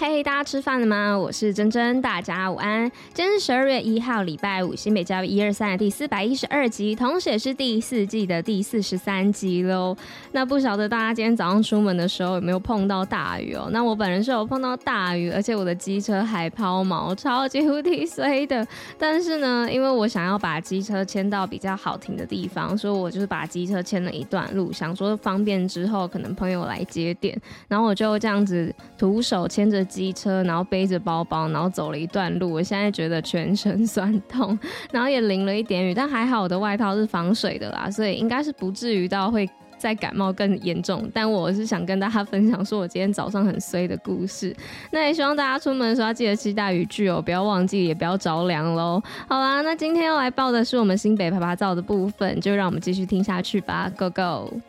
嘿大家吃饭了吗？我是珍珍，大家午安。今天是十二月一号，礼拜五，新北教育一二三的第四百一十二集，同时也是第四季的第四十三集喽。那不晓得大家今天早上出门的时候有没有碰到大雨哦？那我本人是有碰到大雨，而且我的机车还抛锚，超级无敌衰的。但是呢，因为我想要把机车牵到比较好停的地方，所以我就是把机车牵了一段路，想说方便之后可能朋友来接电，然后我就这样子徒手牵着。机车，然后背着包包，然后走了一段路。我现在觉得全身酸痛，然后也淋了一点雨，但还好我的外套是防水的啦，所以应该是不至于到会再感冒更严重。但我是想跟大家分享说我今天早上很衰的故事。那也希望大家出门的时候要记得携带雨具哦，不要忘记，也不要着凉喽。好啦，那今天要来报的是我们新北趴趴造的部分，就让我们继续听下去吧，Go Go！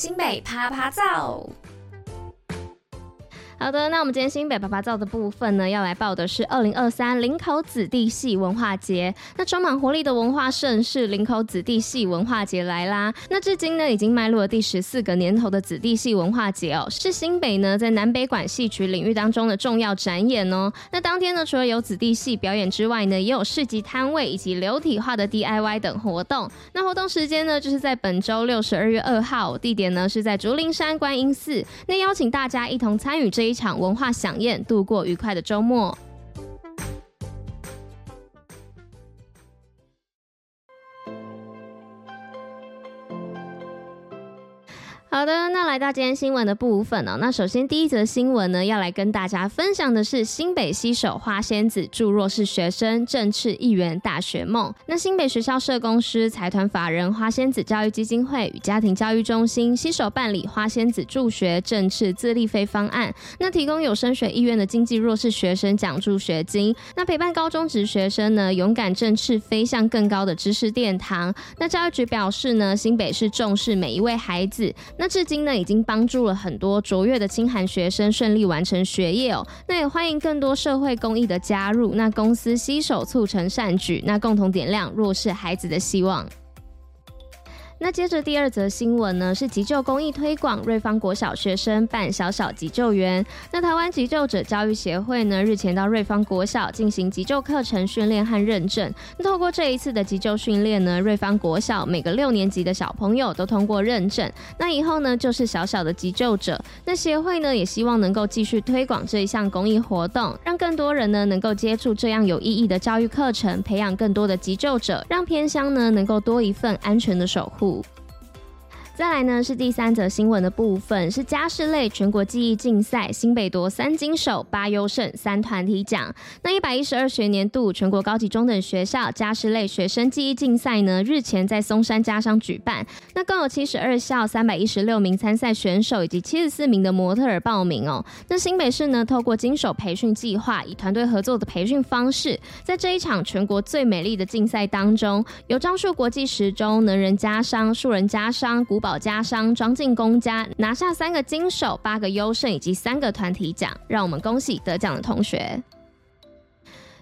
新北趴趴造。好的，那我们今天新北爸爸造的部分呢，要来报的是二零二三林口子弟系文化节。那充满活力的文化盛事林口子弟系文化节来啦！那至今呢，已经迈入了第十四个年头的子弟系文化节哦，是新北呢在南北管戏曲领域当中的重要展演哦。那当天呢，除了有子弟戏表演之外呢，也有市集摊位以及流体化的 DIY 等活动。那活动时间呢，就是在本周六十二月二号，地点呢是在竹林山观音寺。那邀请大家一同参与这一。一场文化飨宴，度过愉快的周末。好的，那来到今天新闻的部分哦。那首先第一则新闻呢，要来跟大家分享的是新北携手花仙子助弱势学生，正翅一员大学梦。那新北学校社工师财团法人花仙子教育基金会与家庭教育中心携手办理花仙子助学正翅自立飞方案，那提供有升学意愿的经济弱势学生奖助学金，那陪伴高中职学生呢，勇敢正翅飞向更高的知识殿堂。那教育局表示呢，新北市重视每一位孩子。那至今呢，已经帮助了很多卓越的清寒学生顺利完成学业哦。那也欢迎更多社会公益的加入，那公司携手促成善举，那共同点亮弱势孩子的希望。那接着第二则新闻呢，是急救公益推广，瑞芳国小学生办小小急救员。那台湾急救者教育协会呢，日前到瑞芳国小进行急救课程训练和认证。那透过这一次的急救训练呢，瑞芳国小每个六年级的小朋友都通过认证。那以后呢，就是小小的急救者。那协会呢，也希望能够继续推广这一项公益活动，让更多人呢能够接触这样有意义的教育课程，培养更多的急救者，让偏乡呢能够多一份安全的守护。路。再来呢，是第三则新闻的部分，是家事类全国技艺竞赛，新北夺三金手、八优胜、三团体奖。那一百一十二学年度全国高级中等学校家事类学生技艺竞赛呢，日前在松山家商举办。那共有七十二校三百一十六名参赛选手以及七十四名的模特儿报名哦。那新北市呢，透过金手培训计划，以团队合作的培训方式，在这一场全国最美丽的竞赛当中，由樟树国际时钟、能人家商、树人家商、古堡。家商装进公家拿下三个金手、八个优胜以及三个团体奖，让我们恭喜得奖的同学。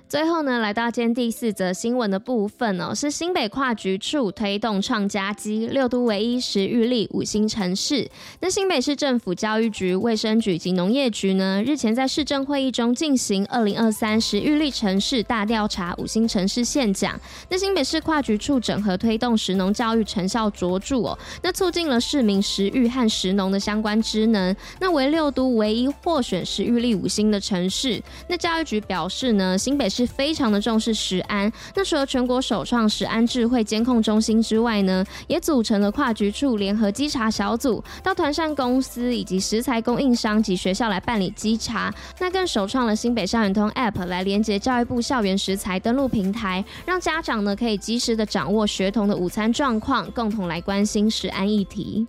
最后呢，来到今天第四则新闻的部分哦，是新北跨局处推动创佳绩，六都唯一食育力五星城市。那新北市政府教育局、卫生局及农业局呢，日前在市政会议中进行二零二三食育力城市大调查，五星城市现奖。那新北市跨局处整合推动食农教育成效卓著哦，那促进了市民食育和食农的相关职能，那为六都唯一获选食育力五星的城市。那教育局表示呢，新北市。是非常的重视食安。那除了全国首创食安智慧监控中心之外呢，也组成了跨局处联合稽查小组，到团膳公司以及食材供应商及学校来办理稽查。那更首创了新北校园通 App 来连接教育部校园食材登录平台，让家长呢可以及时的掌握学童的午餐状况，共同来关心食安议题。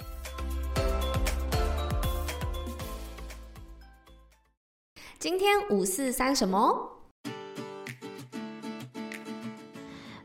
今天五四三什么？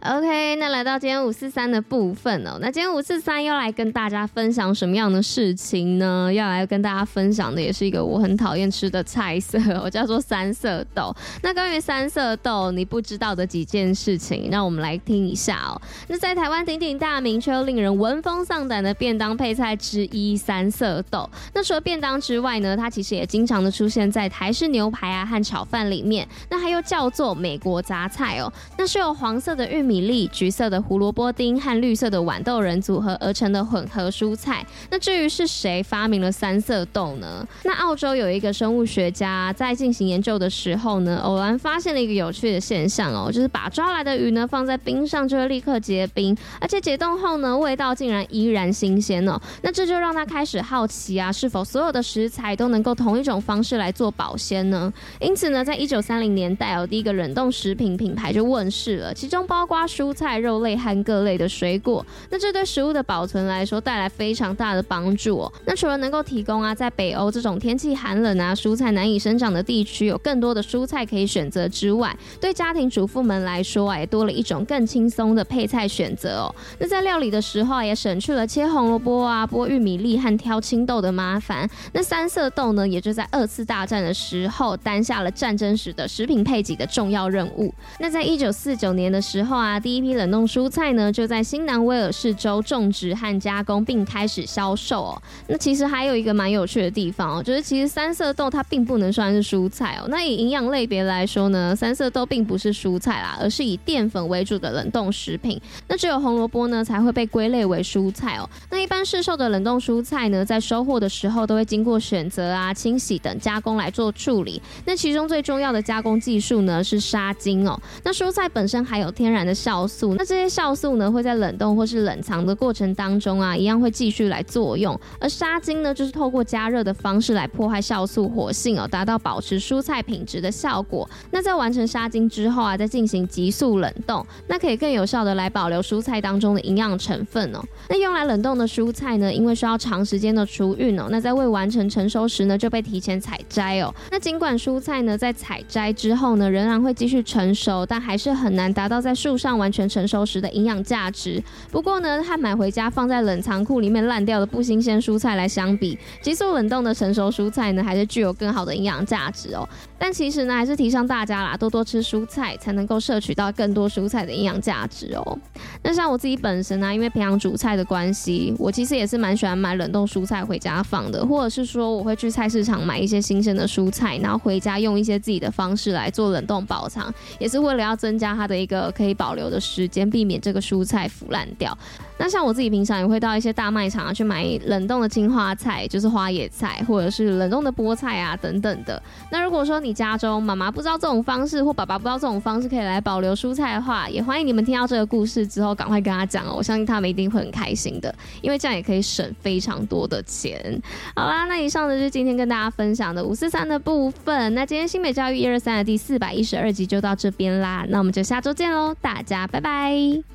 OK，那来到今天五四三的部分哦。那今天五四三要来跟大家分享什么样的事情呢？要来跟大家分享的也是一个我很讨厌吃的菜色，我叫做三色豆。那关于三色豆，你不知道的几件事情，让我们来听一下哦。那在台湾鼎鼎大名却又令人闻风丧胆的便当配菜之一——三色豆。那除了便当之外呢，它其实也经常的出现在台式牛排啊和炒饭里面。那它又叫做美国杂菜哦。那是有黄色的玉米。米粒、橘色的胡萝卜丁和绿色的豌豆仁组合而成的混合蔬菜。那至于是谁发明了三色豆呢？那澳洲有一个生物学家在进行研究的时候呢，偶然发现了一个有趣的现象哦，就是把抓来的鱼呢放在冰上就会立刻结冰，而且解冻后呢，味道竟然依然新鲜哦。那这就让他开始好奇啊，是否所有的食材都能够同一种方式来做保鲜呢？因此呢，在一九三零年代哦，第一个冷冻食品品牌就问世了，其中包括。蔬菜、肉类和各类的水果，那这对食物的保存来说带来非常大的帮助哦。那除了能够提供啊，在北欧这种天气寒冷啊，蔬菜难以生长的地区有更多的蔬菜可以选择之外，对家庭主妇们来说啊，也多了一种更轻松的配菜选择哦。那在料理的时候也省去了切红萝卜啊、剥玉米粒和挑青豆的麻烦。那三色豆呢，也就在二次大战的时候担下了战争时的食品配给的重要任务。那在一九四九年的时候啊。第一批冷冻蔬菜呢，就在新南威尔士州种植和加工，并开始销售哦。那其实还有一个蛮有趣的地方哦，就是其实三色豆它并不能算是蔬菜哦。那以营养类别来说呢，三色豆并不是蔬菜啦，而是以淀粉为主的冷冻食品。那只有红萝卜呢才会被归类为蔬菜哦。那一般市售的冷冻蔬菜呢，在收获的时候都会经过选择啊、清洗等加工来做处理。那其中最重要的加工技术呢是杀菌哦。那蔬菜本身含有天然的酵素，那这些酵素呢，会在冷冻或是冷藏的过程当中啊，一样会继续来作用。而杀菌呢，就是透过加热的方式来破坏酵素活性哦，达到保持蔬菜品质的效果。那在完成杀菌之后啊，再进行急速冷冻，那可以更有效的来保留蔬菜当中的营养成分哦。那用来冷冻的蔬菜呢，因为需要长时间的储运哦，那在未完成成熟时呢，就被提前采摘哦。那尽管蔬菜呢，在采摘之后呢，仍然会继续成熟，但还是很难达到在树上完全。成熟时的营养价值，不过呢，和买回家放在冷藏库里面烂掉的不新鲜蔬菜来相比，急速冷冻的成熟蔬菜呢，还是具有更好的营养价值哦。但其实呢，还是提倡大家啦，多多吃蔬菜，才能够摄取到更多蔬菜的营养价值哦。那像我自己本身呢、因为平常煮菜的关系，我其实也是蛮喜欢买冷冻蔬菜回家放的，或者是说我会去菜市场买一些新鲜的蔬菜，然后回家用一些自己的方式来做冷冻保藏，也是为了要增加它的一个可以保留的时间，避免这个蔬菜腐烂掉。那像我自己平常也会到一些大卖场啊去买冷冻的青花菜，就是花野菜，或者是冷冻的菠菜啊等等的。那如果说你家中妈妈不知道这种方式，或爸爸不知道这种方式可以来保留蔬菜的话，也欢迎你们听到这个故事之后赶快跟他讲哦，我相信他们一定会很开心的，因为这样也可以省非常多的钱。好啦，那以上呢就是今天跟大家分享的五四三的部分。那今天新北教育一二三的第四百一十二集就到这边啦，那我们就下周见喽，大家拜拜。